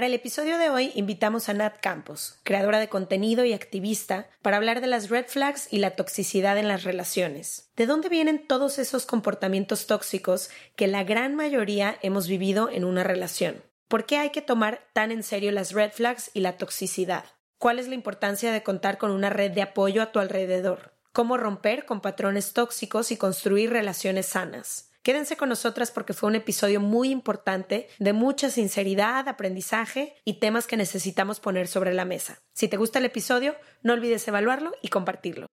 Para el episodio de hoy invitamos a Nat Campos, creadora de contenido y activista, para hablar de las red flags y la toxicidad en las relaciones. ¿De dónde vienen todos esos comportamientos tóxicos que la gran mayoría hemos vivido en una relación? ¿Por qué hay que tomar tan en serio las red flags y la toxicidad? ¿Cuál es la importancia de contar con una red de apoyo a tu alrededor? ¿Cómo romper con patrones tóxicos y construir relaciones sanas? Quédense con nosotras porque fue un episodio muy importante de mucha sinceridad, aprendizaje y temas que necesitamos poner sobre la mesa. Si te gusta el episodio, no olvides evaluarlo y compartirlo.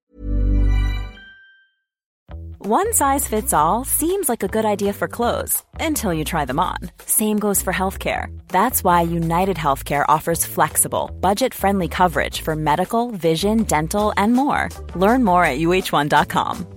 One size fits all seems like a good idea for clothes until you try them on. Same goes for healthcare. That's why United Healthcare offers flexible, budget-friendly coverage for medical, vision, dental, and more. Learn more at uh1.com.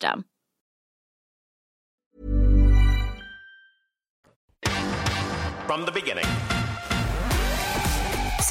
From the beginning.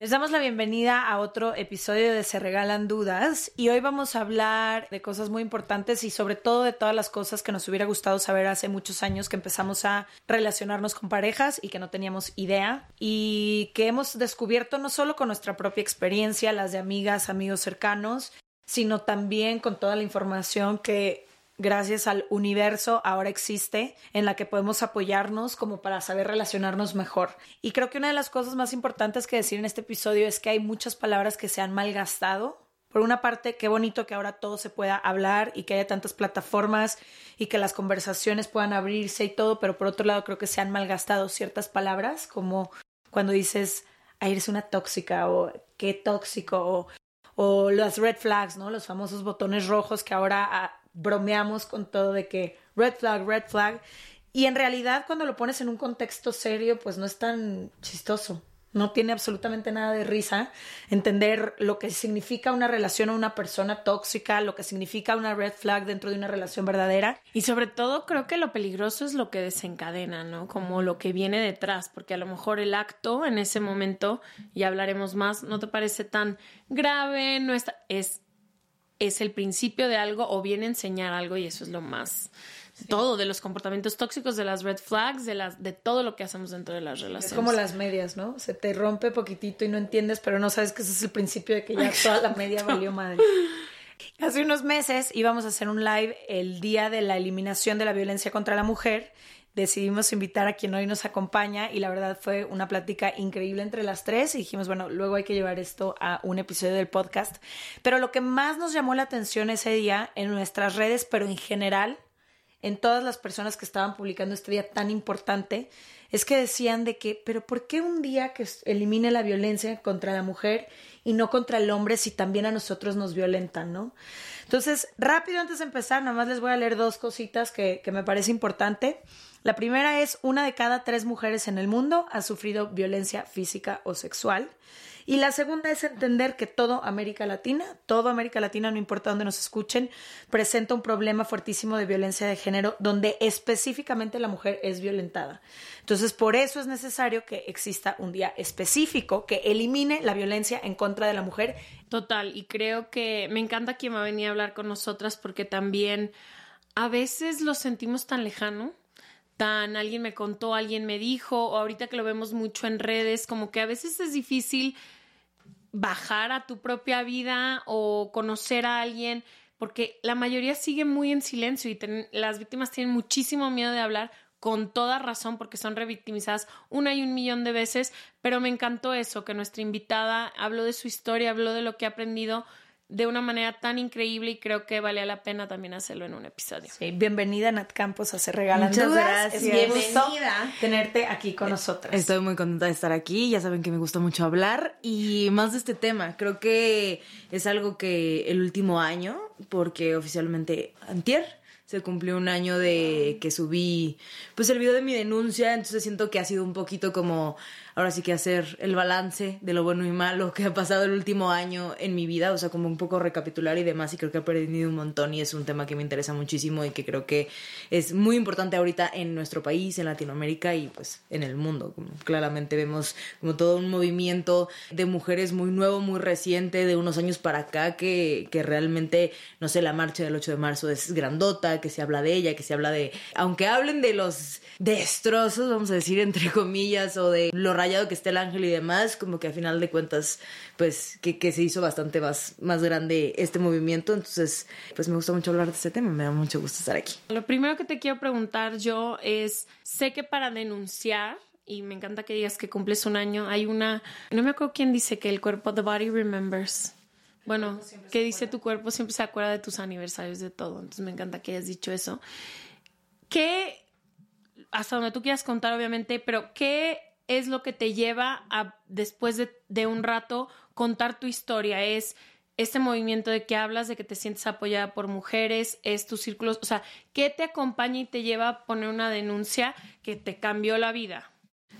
Les damos la bienvenida a otro episodio de Se Regalan Dudas y hoy vamos a hablar de cosas muy importantes y sobre todo de todas las cosas que nos hubiera gustado saber hace muchos años que empezamos a relacionarnos con parejas y que no teníamos idea y que hemos descubierto no solo con nuestra propia experiencia, las de amigas, amigos cercanos, sino también con toda la información que gracias al universo ahora existe en la que podemos apoyarnos como para saber relacionarnos mejor. Y creo que una de las cosas más importantes que decir en este episodio es que hay muchas palabras que se han malgastado. Por una parte, qué bonito que ahora todo se pueda hablar y que haya tantas plataformas y que las conversaciones puedan abrirse y todo, pero por otro lado creo que se han malgastado ciertas palabras como cuando dices, ay, eres una tóxica o qué tóxico o, o las red flags, ¿no? Los famosos botones rojos que ahora ah, bromeamos con todo de que red flag, red flag. Y en realidad cuando lo pones en un contexto serio, pues no es tan chistoso. No tiene absolutamente nada de risa entender lo que significa una relación o una persona tóxica, lo que significa una red flag dentro de una relación verdadera. Y sobre todo creo que lo peligroso es lo que desencadena, ¿no? Como lo que viene detrás, porque a lo mejor el acto en ese momento, y hablaremos más, no te parece tan grave, no está, es es el principio de algo o viene a enseñar algo y eso es lo más todo de los comportamientos tóxicos, de las red flags, de las de todo lo que hacemos dentro de las relaciones. Es como las medias, ¿no? Se te rompe poquitito y no entiendes, pero no sabes que ese es el principio de que ya toda la media valió madre. Hace unos meses íbamos a hacer un live el día de la eliminación de la violencia contra la mujer decidimos invitar a quien hoy nos acompaña y la verdad fue una plática increíble entre las tres y dijimos, bueno, luego hay que llevar esto a un episodio del podcast. Pero lo que más nos llamó la atención ese día en nuestras redes, pero en general, en todas las personas que estaban publicando este día tan importante, es que decían de que, pero ¿por qué un día que elimine la violencia contra la mujer y no contra el hombre si también a nosotros nos violentan, ¿no? Entonces, rápido antes de empezar, nada más les voy a leer dos cositas que, que me parece importante. La primera es una de cada tres mujeres en el mundo ha sufrido violencia física o sexual. Y la segunda es entender que todo América Latina, todo América Latina, no importa dónde nos escuchen, presenta un problema fuertísimo de violencia de género donde específicamente la mujer es violentada. Entonces, por eso es necesario que exista un día específico que elimine la violencia en contra de la mujer. Total, y creo que me encanta que me venir a hablar con nosotras porque también a veces lo sentimos tan lejano tan alguien me contó, alguien me dijo, o ahorita que lo vemos mucho en redes, como que a veces es difícil bajar a tu propia vida o conocer a alguien, porque la mayoría sigue muy en silencio y las víctimas tienen muchísimo miedo de hablar con toda razón porque son revictimizadas una y un millón de veces, pero me encantó eso, que nuestra invitada habló de su historia, habló de lo que ha aprendido de una manera tan increíble y creo que valía la pena también hacerlo en un episodio. bienvenida Nat Campos a Se Regalan Muchas Dudas. Gracias. Es bien gusto tenerte aquí con nosotras. Estoy muy contenta de estar aquí, ya saben que me gusta mucho hablar y más de este tema. Creo que es algo que el último año, porque oficialmente antier se cumplió un año de que subí pues el video de mi denuncia, entonces siento que ha sido un poquito como ahora sí que hacer el balance de lo bueno y malo que ha pasado el último año en mi vida, o sea, como un poco recapitular y demás, y creo que he aprendido un montón y es un tema que me interesa muchísimo y que creo que es muy importante ahorita en nuestro país, en Latinoamérica y pues en el mundo. Claramente vemos como todo un movimiento de mujeres muy nuevo, muy reciente, de unos años para acá, que, que realmente, no sé, la marcha del 8 de marzo es grandota, que se habla de ella, que se habla de, aunque hablen de los destrozos, vamos a decir, entre comillas, o de lo rayado que esté el ángel y demás, como que a final de cuentas, pues que, que se hizo bastante más, más grande este movimiento. Entonces, pues me gusta mucho hablar de este tema, me da mucho gusto estar aquí. Lo primero que te quiero preguntar yo es, sé que para denunciar, y me encanta que digas que cumples un año, hay una, no me acuerdo quién dice que el cuerpo, the body remembers. Bueno, que dice tu cuerpo siempre se acuerda de tus aniversarios, de todo. Entonces me encanta que hayas dicho eso. ¿Qué, hasta donde tú quieras contar, obviamente, pero qué es lo que te lleva a, después de, un rato, contar tu historia? Es este movimiento de que hablas, de que te sientes apoyada por mujeres, es tus círculos, o sea, ¿qué te acompaña y te lleva a poner una denuncia que te cambió la vida?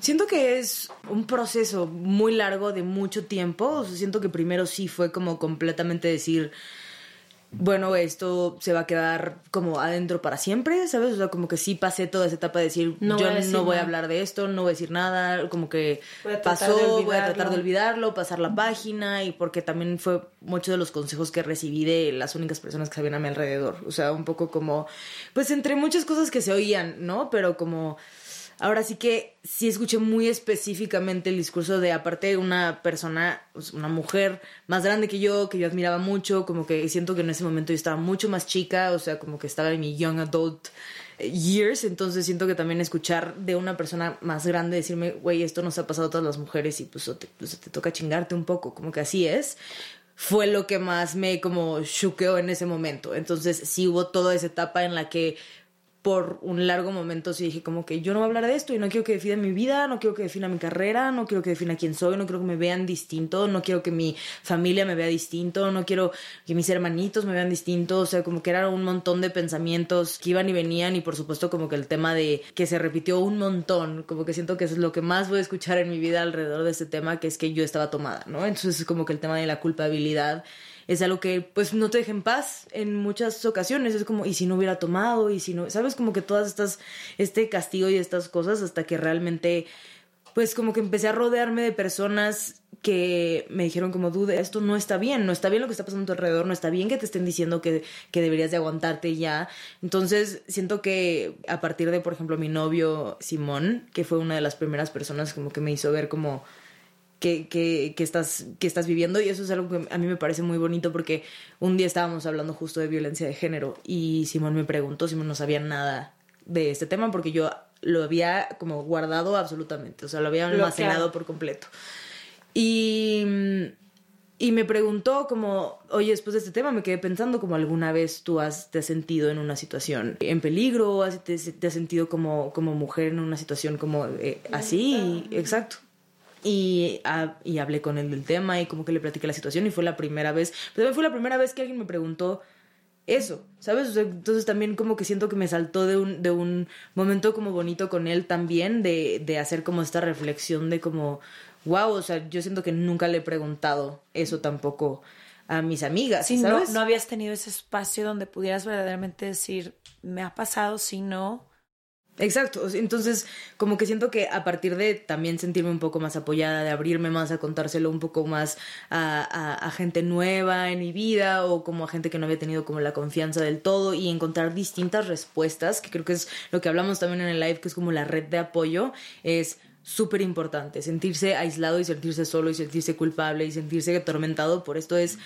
Siento que es un proceso muy largo de mucho tiempo. siento que primero sí fue como completamente decir, bueno, esto se va a quedar como adentro para siempre, ¿sabes? O sea, como que sí pasé toda esa etapa de decir, yo no voy a hablar de esto, no voy a decir nada, como que pasó, voy a tratar de olvidarlo, pasar la página, y porque también fue muchos de los consejos que recibí de las únicas personas que sabían a mi alrededor. O sea, un poco como, pues entre muchas cosas que se oían, ¿no? Pero como Ahora sí que sí escuché muy específicamente el discurso de, aparte, una persona, pues, una mujer más grande que yo, que yo admiraba mucho, como que siento que en ese momento yo estaba mucho más chica, o sea, como que estaba en mi young adult years, entonces siento que también escuchar de una persona más grande decirme, güey, esto nos ha pasado a todas las mujeres y pues te, toca chingarte un poco, como que así es fue lo que más me como chuqueó en ese momento. Entonces sí hubo toda esa etapa en la que por un largo momento sí dije como que yo no voy a hablar de esto y no quiero que defina mi vida, no quiero que defina mi carrera, no quiero que defina quién soy, no quiero que me vean distinto, no quiero que mi familia me vea distinto, no quiero que mis hermanitos me vean distinto, o sea, como que era un montón de pensamientos que iban y venían y por supuesto como que el tema de que se repitió un montón, como que siento que es lo que más voy a escuchar en mi vida alrededor de este tema, que es que yo estaba tomada, ¿no? Entonces es como que el tema de la culpabilidad es algo que pues no te deja en paz en muchas ocasiones. Es como, ¿y si no hubiera tomado? ¿Y si no? ¿Sabes? Como que todas estas, este castigo y estas cosas hasta que realmente, pues como que empecé a rodearme de personas que me dijeron como, dude, esto no está bien, no está bien lo que está pasando a tu alrededor, no está bien que te estén diciendo que, que deberías de aguantarte ya. Entonces, siento que a partir de, por ejemplo, mi novio Simón, que fue una de las primeras personas como que me hizo ver como que, estás, que estás viviendo y eso es algo que a mí me parece muy bonito porque un día estábamos hablando justo de violencia de género y Simón me preguntó, Simón no sabía nada de este tema porque yo lo había como guardado absolutamente, o sea, lo había almacenado por completo. Y, y me preguntó como, oye, después de este tema me quedé pensando como alguna vez tú has, te has sentido en una situación en peligro, te, te has sentido como, como mujer en una situación como eh, así, exacto. Y, y hablé con él del tema y como que le platiqué la situación y fue la primera vez, pero también fue la primera vez que alguien me preguntó eso, ¿sabes? entonces también como que siento que me saltó de un, de un momento como bonito con él también, de, de hacer como esta reflexión de como, wow, o sea, yo siento que nunca le he preguntado eso tampoco a mis amigas, Sí, ¿sabes? no, no habías tenido ese espacio donde pudieras verdaderamente decir, me ha pasado, si no. Exacto, entonces como que siento que a partir de también sentirme un poco más apoyada, de abrirme más a contárselo un poco más a gente nueva en mi vida o como a gente que no había tenido como la confianza del todo y encontrar distintas respuestas, que creo que es lo que hablamos también en el live, que es como la red de apoyo, es súper importante, sentirse aislado y sentirse solo y sentirse culpable y sentirse atormentado por esto es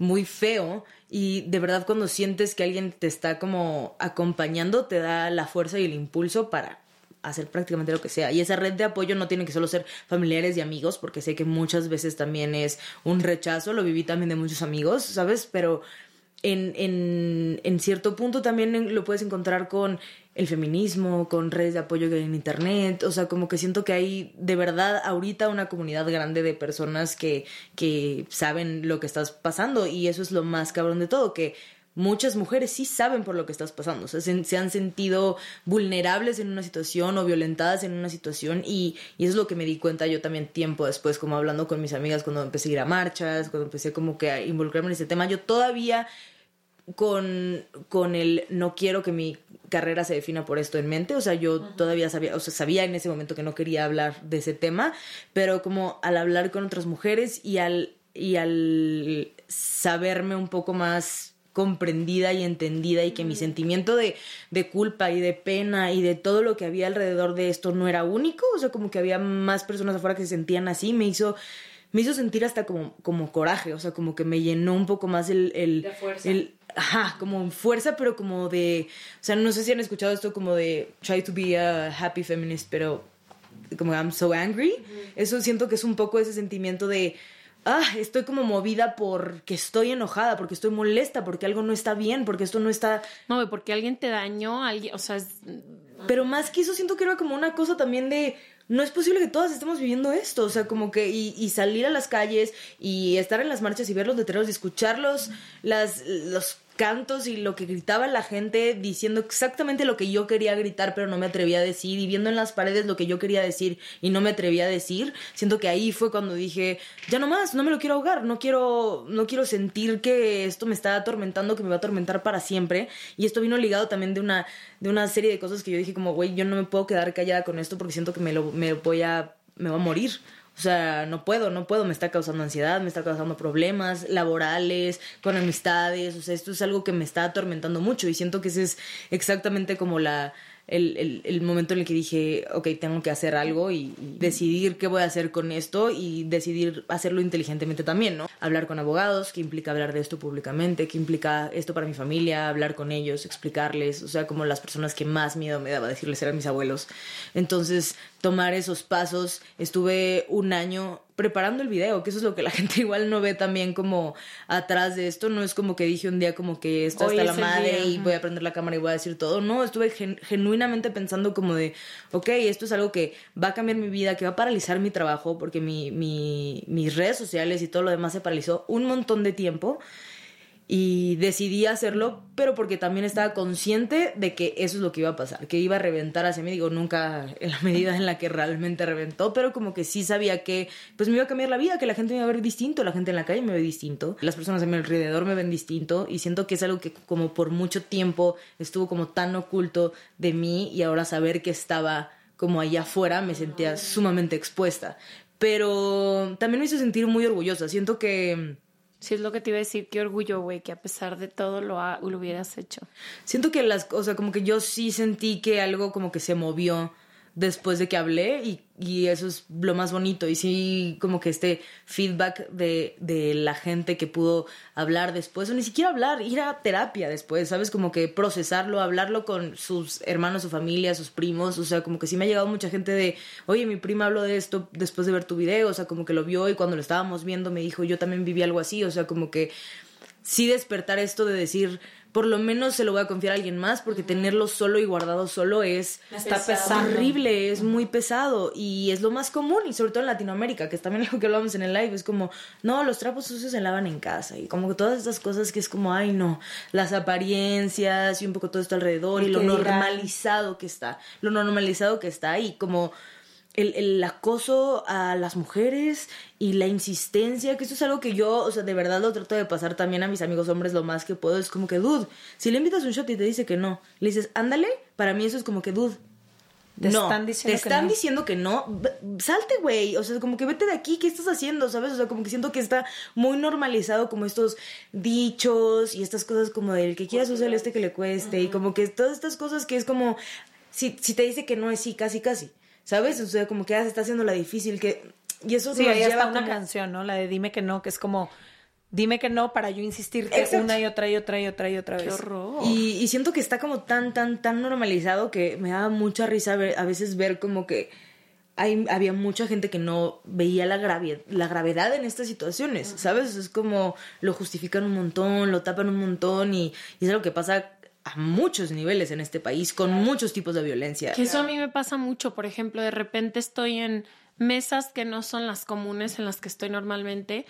muy feo y de verdad cuando sientes que alguien te está como acompañando te da la fuerza y el impulso para hacer prácticamente lo que sea. Y esa red de apoyo no tiene que solo ser familiares y amigos, porque sé que muchas veces también es un rechazo, lo viví también de muchos amigos, ¿sabes? Pero en, en, en cierto punto también lo puedes encontrar con el feminismo, con redes de apoyo que hay en internet, o sea, como que siento que hay de verdad ahorita una comunidad grande de personas que, que saben lo que estás pasando y eso es lo más cabrón de todo, que muchas mujeres sí saben por lo que estás pasando, o sea, se, han sentido vulnerables en una situación o violentadas en una situación y, y eso es lo que me di cuenta yo también tiempo después, como hablando con mis amigas cuando empecé a ir a marchas, cuando empecé como que a involucrarme en ese tema, yo todavía con, con el no quiero que mi carrera se defina por esto en mente, o sea, yo todavía sabía, o sea, sabía en ese momento que no quería hablar de ese tema, pero como al hablar con otras mujeres y al, y al saberme un poco más comprendida y entendida y que mi sentimiento de, de culpa y de pena y de todo lo que había alrededor de esto no era único, o sea, como que había más personas afuera que se sentían así, me hizo me hizo sentir hasta como, como coraje, o sea, como que me llenó un poco más el... el, el ajá, como fuerza, pero como de... O sea, no sé si han escuchado esto como de try to be a happy feminist, pero como I'm so angry. Eso siento que es un poco ese sentimiento de... Ah, estoy como movida porque estoy enojada, porque estoy molesta, porque algo no está bien, porque esto no está... No, porque alguien te dañó, alguien, o sea, es- Pero más que eso, siento que era como una cosa también de. No es posible que todas estemos viviendo esto. O sea, como que. Y, y salir a las calles y estar en las marchas y ver los letreros y escuchar los, las, los cantos y lo que gritaba la gente diciendo exactamente lo que yo quería gritar, pero no me atrevía a decir. Y viendo en las paredes lo que yo quería decir y no me atrevía a decir. Siento que ahí fue cuando dije: Ya no más, no me lo quiero ahogar. No quiero, no quiero sentir que esto me está atormentando, que me va a atormentar para siempre. Y esto vino ligado también de una, de una serie de cosas que yo dije como, güey, yo no me puedo quedar callada con esto porque siento que me lo, me voy a, me voy a morir. O sea, no puedo, no puedo, me está causando ansiedad, me está causando problemas laborales, con amistades, o sea, esto es algo que me está atormentando mucho y siento que ese es exactamente como la, el, el, momento en el que dije, ok, tengo que hacer algo y, y decidir qué voy a hacer con esto y decidir hacerlo inteligentemente también, ¿no? Hablar con abogados, qué implica hablar de esto públicamente, qué implica esto para mi familia, hablar con ellos, explicarles, o sea, como las personas que más miedo me daba decirles eran mis abuelos. Entonces, tomar esos pasos, estuve un año preparando el video, que eso es lo que la gente igual no ve también como atrás de esto, no es como que dije un día como que esto Hoy está la es el madre día, y voy a prender la cámara y voy a decir todo, no, estuve gen- genuinamente pensando como de, ok, esto es algo que va a cambiar mi vida, que va a paralizar mi trabajo, porque mi, mi, mis redes sociales y todo lo demás se paralizó un montón de tiempo y decidí hacerlo, pero porque también estaba consciente de que eso es lo que iba a pasar, que iba a reventar hacia mí, digo, nunca en la medida en la que realmente reventó, pero como que sí sabía que pues me iba a cambiar la vida, que la gente me iba a ver distinto, la gente en la calle me ve distinto, las personas a mi alrededor me ven distinto y siento que es algo que como por mucho tiempo estuvo como tan oculto de mí y ahora saber que estaba como allá afuera me sentía sumamente expuesta, pero también me hizo sentir muy orgullosa, siento que sí es lo que te iba a decir, qué orgullo, güey, que a pesar de todo lo, ha- lo hubieras hecho. Siento que las cosas, como que yo sí sentí que algo como que se movió después de que hablé y, y eso es lo más bonito. Y sí, como que este feedback de, de la gente que pudo hablar después, o ni siquiera hablar, ir a terapia después, ¿sabes? Como que procesarlo, hablarlo con sus hermanos, su familia, sus primos. O sea, como que sí me ha llegado mucha gente de, oye, mi prima habló de esto después de ver tu video, o sea, como que lo vio y cuando lo estábamos viendo me dijo, yo también viví algo así, o sea, como que sí despertar esto de decir, por lo menos se lo voy a confiar a alguien más, porque tenerlo solo y guardado solo es Está pesado. horrible, es muy pesado y es lo más común y sobre todo en Latinoamérica, que es también lo que hablamos en el live, es como, no, los trapos sucios se lavan en casa y como que todas estas cosas que es como, ay no, las apariencias y un poco todo esto alrededor y lo normalizado que está, lo normalizado que está y como el, el acoso a las mujeres y la insistencia, que eso es algo que yo, o sea, de verdad lo trato de pasar también a mis amigos hombres lo más que puedo. Es como que, dude, si le invitas un shot y te dice que no, le dices, ándale, para mí eso es como que, dude. Te no, están diciendo te que están no. diciendo que no. Salte, güey. O sea, como que vete de aquí. ¿Qué estás haciendo? ¿Sabes? O sea, como que siento que está muy normalizado como estos dichos y estas cosas como del que quieras usar este que le cueste. Y como que todas estas cosas que es como. Si, si te dice que no es sí, casi, casi. ¿Sabes? O sea, como que ah, se está haciendo la difícil. que Y eso Sí, ahí lleva está una canción, ¿no? La de Dime que no, que es como, dime que no para yo insistirte Exacto. una y otra y otra y otra y otra Qué vez. horror. Y, y siento que está como tan, tan, tan normalizado que me daba mucha risa ver- a veces ver como que hay, había mucha gente que no veía la, gravi- la gravedad en estas situaciones, ¿sabes? Es como lo justifican un montón, lo tapan un montón y, y es algo que pasa a muchos niveles en este país con muchos tipos de violencia. Que eso a mí me pasa mucho, por ejemplo, de repente estoy en mesas que no son las comunes en las que estoy normalmente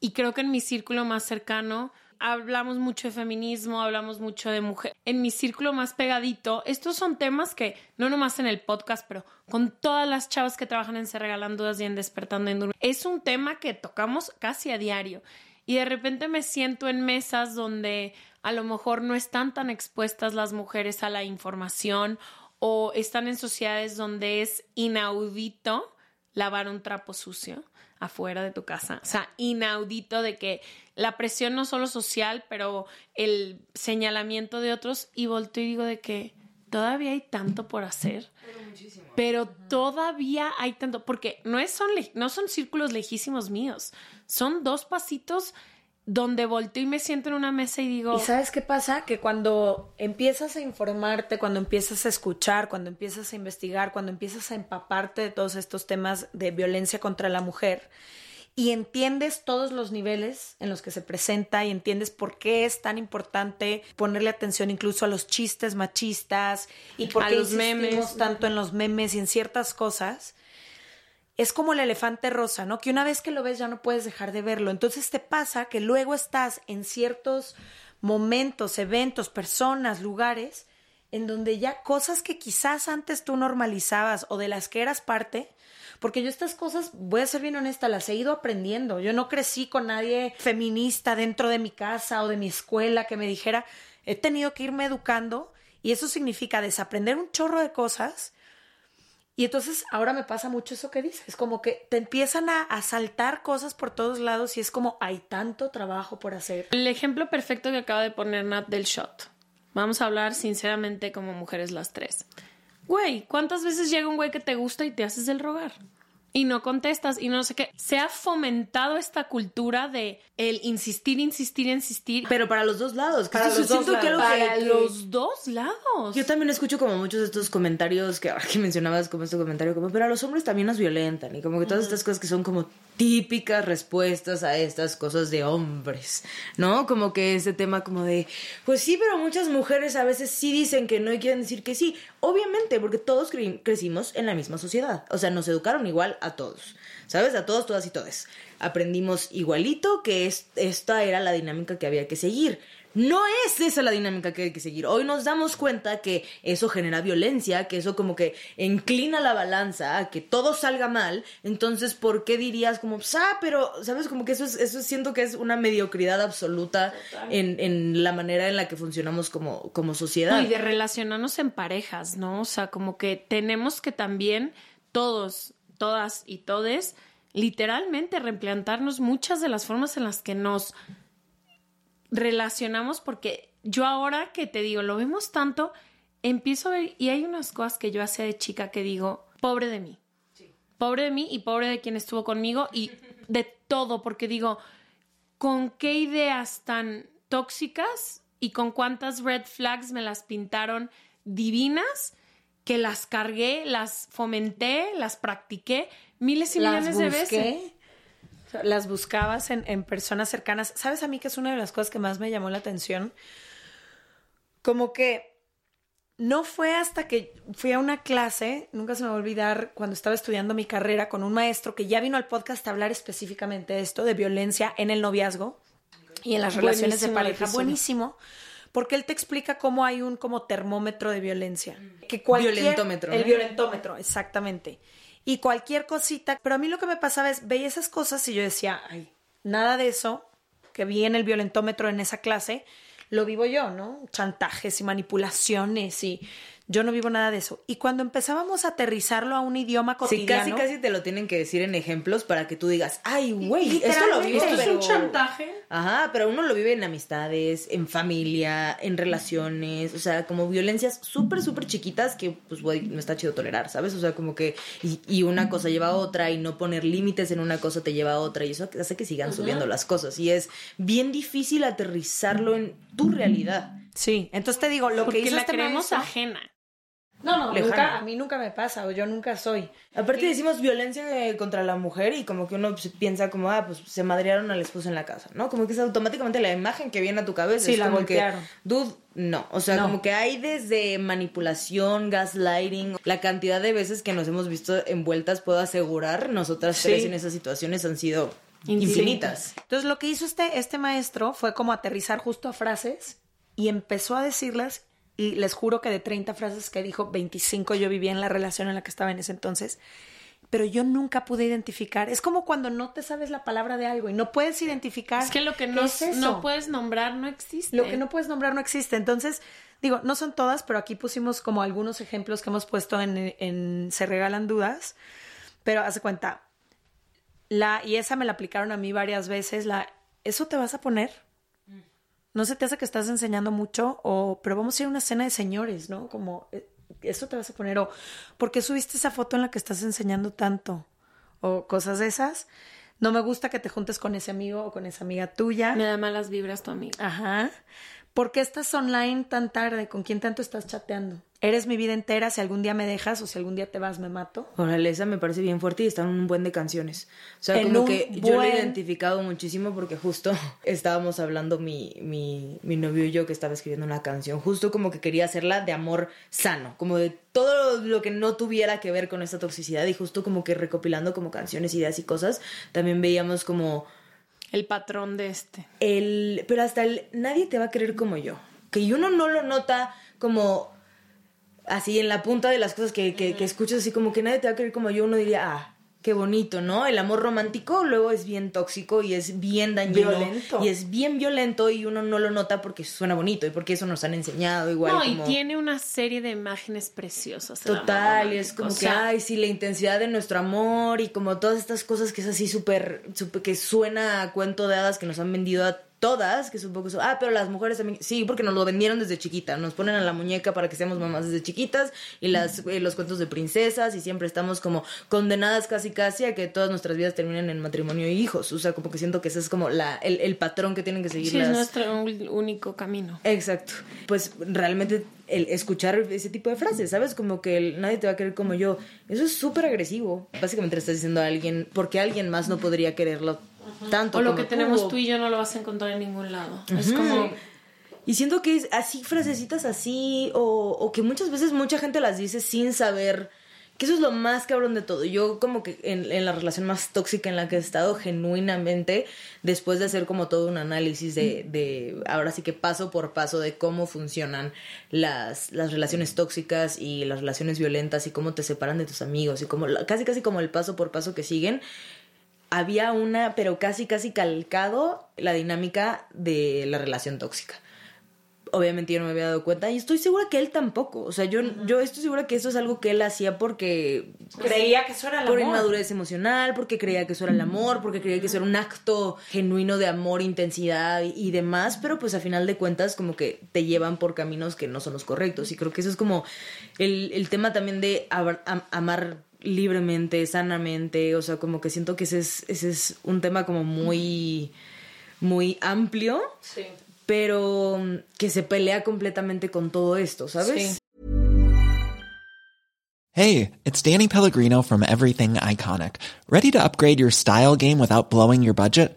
y creo que en mi círculo más cercano hablamos mucho de feminismo, hablamos mucho de mujer. En mi círculo más pegadito, estos son temas que no nomás en el podcast, pero con todas las chavas que trabajan en Se Regalan Dudas y en Despertando en es un tema que tocamos casi a diario. Y de repente me siento en mesas donde a lo mejor no están tan expuestas las mujeres a la información o están en sociedades donde es inaudito lavar un trapo sucio afuera de tu casa. O sea, inaudito de que la presión no solo social, pero el señalamiento de otros y volteo y digo de que todavía hay tanto por hacer. Pero todavía hay tanto, porque no, es, son, no son círculos lejísimos míos, son dos pasitos donde volteo y me siento en una mesa y digo, ¿Y sabes qué pasa? Que cuando empiezas a informarte, cuando empiezas a escuchar, cuando empiezas a investigar, cuando empiezas a empaparte de todos estos temas de violencia contra la mujer y entiendes todos los niveles en los que se presenta y entiendes por qué es tan importante ponerle atención incluso a los chistes machistas y por A qué los memes. tanto en los memes y en ciertas cosas, es como el elefante rosa, ¿no? Que una vez que lo ves ya no puedes dejar de verlo. Entonces te pasa que luego estás en ciertos momentos, eventos, personas, lugares, en donde ya cosas que quizás antes tú normalizabas o de las que eras parte, porque yo estas cosas, voy a ser bien honesta, las he ido aprendiendo. Yo no crecí con nadie feminista dentro de mi casa o de mi escuela que me dijera, he tenido que irme educando y eso significa desaprender un chorro de cosas y entonces ahora me pasa mucho eso que dices, como que te empiezan a, a saltar cosas por todos lados y es como hay tanto trabajo por hacer. El ejemplo perfecto que acaba de poner Nat del shot. Vamos a hablar sinceramente como mujeres las tres. Güey, ¿cuántas veces llega un güey que te gusta y te haces el rogar? Y no contestas y no sé qué. Se ha fomentado esta cultura de el insistir, insistir, insistir. Pero para los dos lados. Para los siento dos que algo lados. que- para que- los dos lados. Yo también escucho como muchos de estos comentarios que ahora que mencionabas como este comentario como pero a los hombres también nos violentan y como que todas estas cosas que son como típicas respuestas a estas cosas de hombres, ¿no? Como que este tema como de pues sí, pero muchas mujeres a veces sí dicen que no y quieren decir que sí, obviamente, porque todos cre- crecimos en la misma sociedad, o sea, nos educaron igual a todos. ¿Sabes? A todos, todas y todes. Aprendimos igualito que es- esta era la dinámica que había que seguir. No es esa la dinámica que hay que seguir. Hoy nos damos cuenta que eso genera violencia, que eso como que inclina la balanza a que todo salga mal. Entonces, ¿por qué dirías como, ah, pero, ¿sabes? Como que eso es, eso siento que es una mediocridad absoluta en, en la manera en la que funcionamos como, como sociedad. Y de relacionarnos en parejas, ¿no? O sea, como que tenemos que también todos, todas y todes, literalmente replantarnos muchas de las formas en las que nos relacionamos, porque yo ahora que te digo, lo vemos tanto, empiezo a ver, y hay unas cosas que yo hacía de chica que digo, pobre de mí. Pobre de mí y pobre de quien estuvo conmigo y de todo, porque digo, con qué ideas tan tóxicas y con cuántas red flags me las pintaron divinas que las cargué, las fomenté, las practiqué miles y millones de veces. Las buscabas en, en personas cercanas. ¿Sabes a mí que es una de las cosas que más me llamó la atención? Como que no fue hasta que fui a una clase, nunca se me va a olvidar, cuando estaba estudiando mi carrera con un maestro que ya vino al podcast a hablar específicamente de esto, de violencia en el noviazgo y en las relaciones de pareja. Buenísimo. Porque él te explica cómo hay un como termómetro de violencia. Que cualquier, Violentómetro, El ¿no? violentómetro, exactamente. Y cualquier cosita. Pero a mí lo que me pasaba es, veía esas cosas y yo decía, ay, nada de eso que vi en el violentómetro en esa clase, lo vivo yo, ¿no? Chantajes y manipulaciones y yo no vivo nada de eso. Y cuando empezábamos a aterrizarlo a un idioma Sí, cotidiano... casi casi te lo tienen que decir en ejemplos para que tú digas, ay, güey, esto lo vivo. ¿Esto es pero... un chantaje? Ajá, pero uno lo vive en amistades, en familia, en relaciones, o sea, como violencias súper, súper chiquitas que, pues, güey, no está chido tolerar, ¿sabes? O sea, como que, y, y una cosa lleva a otra y no poner límites en una cosa te lleva a otra y eso hace que sigan subiendo las cosas y es bien difícil aterrizarlo en tu realidad. Sí, entonces te digo, lo Porque que hizo la este creemos maestro- ajena. No, no, lejana. nunca, a mí nunca me pasa, o yo nunca soy. Aparte decimos violencia eh, contra la mujer y como que uno piensa como, ah, pues se madrearon al esposo en la casa, ¿no? Como que es automáticamente la imagen que viene a tu cabeza. Sí, es la como golpearon. que, dude, no. O sea, No. como que hay desde manipulación, gaslighting, la cantidad de veces que nos hemos visto envueltas, puedo asegurar, nosotras Sí. tres en esas situaciones han sido infinitas. Entonces lo que hizo este, este maestro fue como aterrizar justo a frases y empezó a decirlas y les juro que de 30 frases que dijo, 25 yo vivía en la relación en la que estaba en ese entonces, pero yo nunca pude identificar. Es como cuando no te sabes la palabra de algo y no puedes identificar. Es que lo que no, es eso. no puedes nombrar no existe. Lo que no puedes nombrar no existe. Entonces, digo, no son todas, pero aquí pusimos como algunos ejemplos que hemos puesto en, en Se Regalan Dudas. Pero hace cuenta, la, y esa me la aplicaron a mí varias veces, la, ¿eso te vas a poner? ¿No se te hace que estás enseñando mucho? O, pero vamos a ir a una cena de señores, ¿no? Como, eh, ¿eso te vas a poner? O, ¿por qué subiste esa foto en la que estás enseñando tanto? O cosas de esas. No me gusta que te juntes con ese amigo o con esa amiga tuya. Me da malas vibras tu amiga. Ajá. ¿Por qué estás online tan tarde? ¿Con quién tanto estás chateando? Eres mi vida entera. Si algún día me dejas o si algún día te vas, me mato. Órale, esa me parece bien fuerte y está en un buen de canciones. O sea, En como un que yo lo he identificado muchísimo porque justo estábamos hablando mi, mi, mi novio y yo que estaba escribiendo una canción, justo como que quería hacerla de amor sano, como de todo lo que no tuviera que ver con esta toxicidad y justo como que recopilando como canciones, ideas y cosas, también veíamos como El patrón de este. el, pero hasta el nadie te va a querer como yo. Que uno no lo nota como así en la punta de las cosas que, que, que escuchas, así como que nadie te va a querer como yo, uno diría, ah, qué bonito, ¿no? El amor romántico luego es bien tóxico y es bien dañino. Violento. Y es bien violento y uno no lo nota porque suena bonito y porque eso nos han enseñado igual. no, como... y tiene una serie de imágenes preciosas. Total, y es como O que, ay, sí, la intensidad de nuestro amor y como todas estas cosas que es así súper- que suena a cuento de hadas que nos han vendido a todas, que es un poco eso, ah, pero las mujeres también, sí, porque nos lo vendieron desde chiquita, nos ponen a la muñeca para que seamos mamás desde chiquitas y las, eh, los cuentos de princesas y siempre estamos como condenadas casi casi a que todas nuestras vidas terminen en matrimonio y hijos, o sea, como que siento que ese es como la, el, el patrón que tienen que seguir sí, las... es nuestro único camino. Exacto. Pues realmente el escuchar ese tipo de frases, ¿sabes? Como que el, nadie te va a querer como yo. Eso es súper agresivo. Básicamente le estás diciendo a alguien, porque alguien más no podría quererlo tanto O lo como que tenemos tú. tú y yo no lo vas a encontrar en ningún lado. Es como... Y siento que es así, frasecitas así, o, o que muchas veces mucha gente las dice sin saber, que eso es lo más cabrón de todo. Yo como que en, en la relación más tóxica en la que he estado, genuinamente, después de hacer como todo un análisis de, de ahora sí que paso por paso de cómo funcionan las, las relaciones tóxicas y las relaciones violentas y cómo te separan de tus amigos y como casi casi como el paso por paso que siguen, había una, pero casi casi calcado la dinámica de la relación tóxica obviamente yo no me había dado cuenta y estoy segura que él tampoco. O sea, yo, yo estoy segura que eso es algo que él hacía porque Creía que eso era el por amor. inmadurez emocional, porque creía que eso era el amor, porque creía que eso era un acto genuino de amor, intensidad y, y demás, pero pues a final de cuentas como que te llevan por caminos que no son los correctos y creo que eso es como el, el tema también de amar libremente, sanamente, o sea, como que siento que ese es, ese es un tema como muy, muy amplio Sí. pero mm, que se pelea completamente con todo esto, ¿sabes? Sí. Hey, it's Danny Pellegrino from Everything Iconic. Ready to upgrade your style game without blowing your budget?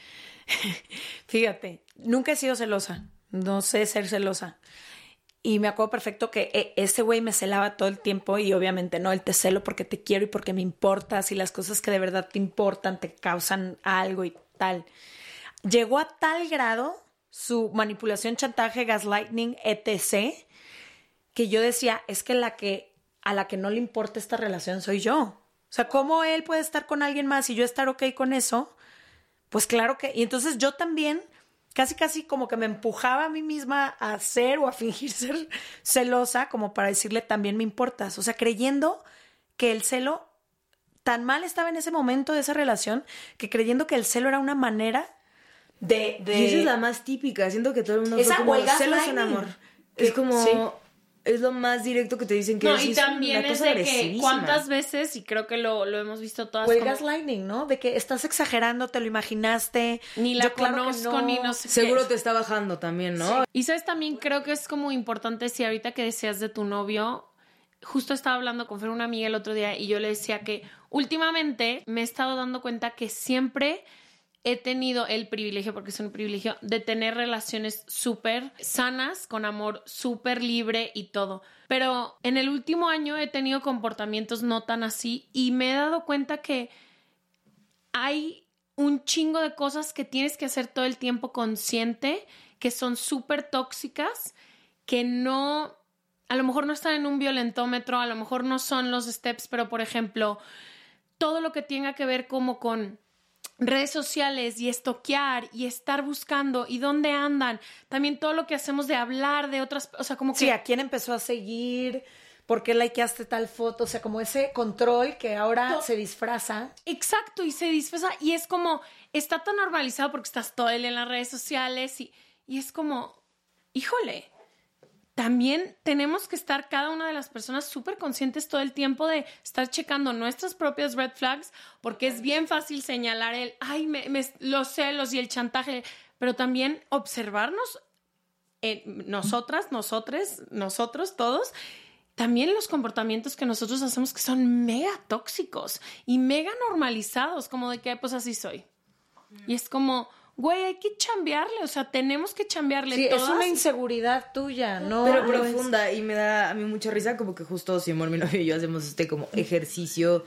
fíjate, nunca he sido celosa, no sé ser celosa. Y me acuerdo perfecto que eh, ese güey me celaba todo el tiempo y obviamente no, él te celo porque te quiero y porque me importas y las cosas que de verdad te importan te causan algo y tal. Llegó a tal grado su manipulación, chantaje, gaslighting, etc., que yo decía, es que la que a la que no le importa esta relación soy yo. O sea, ¿cómo él puede estar con alguien más y yo estar ok con eso? Pues claro que, y entonces yo también casi casi como que me empujaba a mí misma a ser o a fingir ser celosa como para decirle también me importas, o sea, creyendo que el celo tan mal estaba en ese momento de esa relación que creyendo que el celo era una manera de, de... Y esa es la más típica. Siento que todo el mundo Esa fue como huelga celos en amor. Que- Es como... sí. Es lo más directo que te dicen que No, es, y también una es cosa de que cuántas veces, y creo que lo, lo hemos visto todas, O el como, gaslighting, ¿no? De que estás exagerando, te lo imaginaste. ni la Yo claro conozco, ni no sé qué. Seguro te está bajando también, ¿no? Y sabes, también creo que es como importante si ahorita que decías de tu novio, justo estaba hablando con Fer, una amiga el otro día, y yo le decía que últimamente me he estado dando cuenta que siempre he tenido el privilegio, porque es un privilegio, de tener relaciones súper sanas, con amor súper libre y todo. Pero en el último año he tenido comportamientos no tan así y me he dado cuenta que hay un chingo de cosas que tienes que hacer todo el tiempo consciente, que son súper tóxicas, que no, a lo mejor no están en un violentómetro, a lo mejor no son los steps, pero por ejemplo, todo lo que tenga que ver como con redes sociales y estoquear y estar buscando y dónde andan, también todo lo que hacemos de hablar de otras, o sea, como que... Sí, a quién empezó a seguir, por qué likeaste tal foto, o sea, como ese control que ahora se disfraza. Exacto, y se disfraza y es como, está tan normalizado porque estás todo el día en las redes sociales y, y es como, híjole, también tenemos que estar cada una de las personas súper conscientes todo el tiempo de estar checando nuestras propias red flags porque es bien fácil señalar el, ay, los celos y el chantaje, pero también observarnos eh, nosotras, nosotres, nosotros, todos, también los comportamientos que nosotros hacemos que son mega tóxicos y mega normalizados, como de que pues así soy. Y es como, güey, hay que chambearle, o sea, tenemos que chambearle Sí, es todas. una inseguridad tuya, ¿no? Pero es- profunda y me da a mí mucha risa como que justo Simón, mi novio y yo hacemos este como ejercicio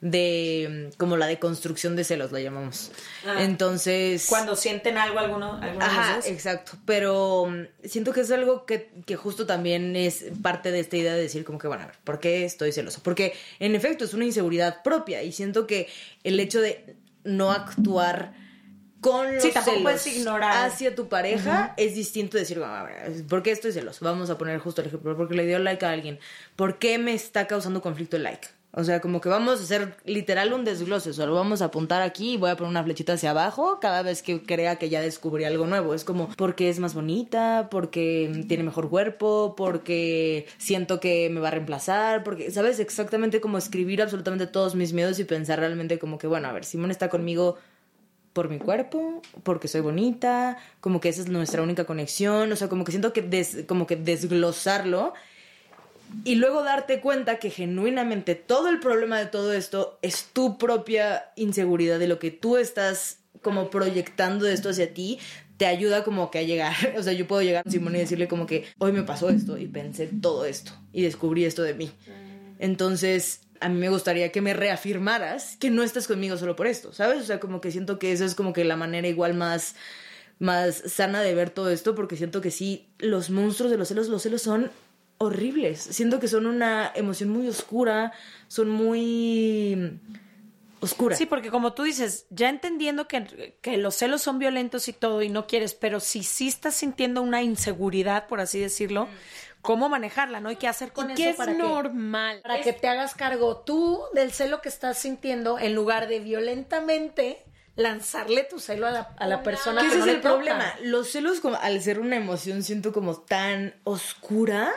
de mm, como la deconstrucción de celos, la llamamos. Ah. Entonces... Cuando sienten algo alguno, Ajá, exacto. Pero mm, siento que es algo que, que justo también es parte de esta idea de decir como que, bueno, a ver, ¿por qué estoy celoso? Porque en efecto es una inseguridad propia y siento que el hecho de no actuar con los Sí, tampoco celos puedes ignorar. hacia tu pareja es distinto decir, "Bueno, a ver, ¿por qué estoy celoso? Vamos a poner justo el ejemplo, porque le dio like a alguien. ¿Por qué me está causando conflicto el like? O sea, como que vamos a hacer literal un desglose, o sea, lo vamos a apuntar aquí y voy a poner una flechita hacia abajo cada vez que crea que ya descubrí algo nuevo. Es como, porque es más bonita, porque tiene mejor cuerpo, porque siento que me va a reemplazar, porque, ¿sabes? Exactamente como escribir absolutamente todos mis miedos y pensar realmente como que, bueno, a ver, Simón está conmigo por mi cuerpo, porque soy bonita, como que esa es nuestra única conexión, o sea, como que siento que des- como que desglosarlo y luego darte cuenta que genuinamente todo el problema de todo esto es tu propia inseguridad de lo que tú estás como proyectando esto hacia ti te ayuda como que a llegar, o sea, yo puedo llegar a Simón y decirle como que hoy me pasó esto y pensé todo esto y descubrí esto de mí. Entonces, a mí me gustaría que me reafirmaras que no estás conmigo solo por esto, ¿sabes? O sea, como que siento que esa es como que la manera igual más más sana de ver todo esto porque siento que sí, los monstruos de los celos, los celos son horribles. Siento que son una emoción muy oscura, son muy oscura. Sí, porque como tú dices, ya entendiendo que, que los celos son violentos y todo y no quieres, pero si sí estás sintiendo una inseguridad, por así decirlo, ¿cómo manejarla? ¿No? ¿Y qué hacer con Y eso que es para que, normal. para Es- que te hagas cargo tú del celo que estás sintiendo en lugar de violentamente lanzarle tu celo a la, a la persona Que que ese no es le el toca. problema. Los celos, como, al ser una emoción, siento como tan oscura,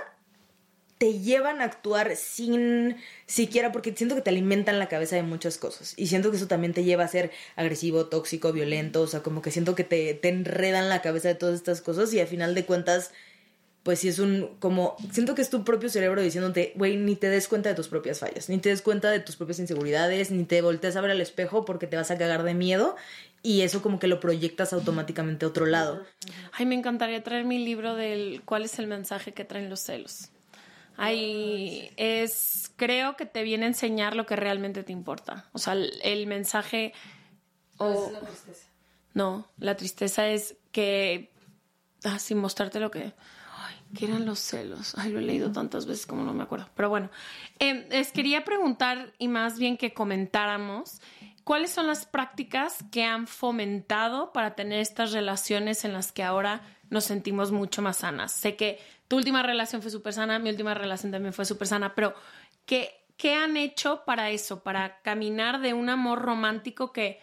te llevan a actuar sin siquiera, porque siento que te alimentan la cabeza de muchas cosas. Y siento que eso también te lleva a ser agresivo, tóxico, violento. O sea, como que siento que te, te enredan la cabeza de todas estas cosas y al final de cuentas, pues sí es un, como, siento que es tu propio cerebro diciéndote, güey, ni te des cuenta de tus propias fallas, ni te des cuenta de tus propias inseguridades, ni te voltees a ver al espejo porque te vas a cagar de miedo y eso como que lo proyectas automáticamente a otro lado. Ay, me encantaría traer mi libro del cuál es el mensaje que traen los celos. Ay, es, creo que te viene a enseñar lo que realmente te importa. O sea, el, el mensaje o no, la tristeza es que ah, sin mostrarte lo que ¿qué eran los celos. Ay, lo he leído tantas veces como no me acuerdo. Pero bueno, eh, les quería preguntar y más bien que comentáramos cuáles son las prácticas que han fomentado para tener estas relaciones en las que ahora nos sentimos mucho más sanas. Sé que tu última relación fue súper sana, mi última relación también fue súper sana, pero ¿qué, ¿qué han hecho para eso? Para caminar de un amor romántico que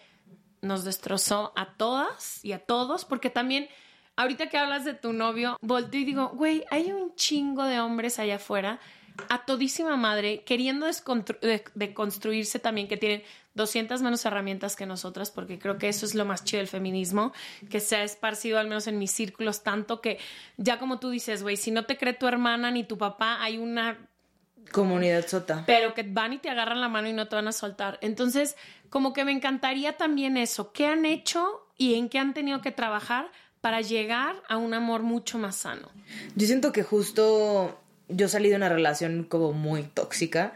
nos destrozó a todas y a todos, porque también, ahorita que hablas de tu novio, volteo y digo, güey, hay un chingo de hombres allá afuera, a todísima madre, queriendo descontru- de, también, que tienen 200 menos herramientas que nosotras, porque creo que eso es lo más chido del feminismo, que se ha esparcido al menos en mis círculos tanto que ya como tú dices, güey, si no te cree tu hermana ni tu papá, hay una Comunidad sota. pero que van y te agarran la mano y no te van a soltar. Entonces, como que me encantaría también eso. ¿Qué han hecho y en qué han tenido que trabajar para llegar a un amor mucho más sano? Yo siento que justo yo salí de una relación como muy tóxica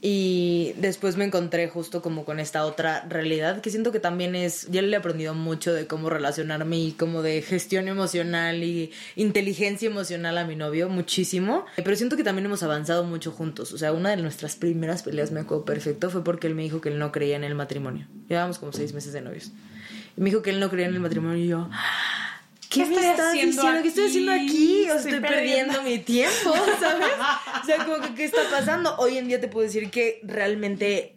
y después me encontré justo como con esta otra realidad que siento que también es, ya le he aprendido mucho de cómo relacionarme y como de gestión emocional y inteligencia emocional a mi novio, muchísimo. Pero siento que también hemos avanzado mucho juntos. O sea, una de nuestras primeras peleas, me acuerdo perfecto, fue porque él me dijo que él no creía en el matrimonio. Llevábamos como seis meses de novios. Y me dijo que él no creía en el matrimonio y yo... ¿Qué, ¿Qué me estás haciendo diciendo? ¿Qué estoy haciendo aquí? O Estoy estoy perdiendo. perdiendo mi tiempo, ¿sabes? O sea, como que, ¿qué está pasando? Hoy en día te puedo decir que realmente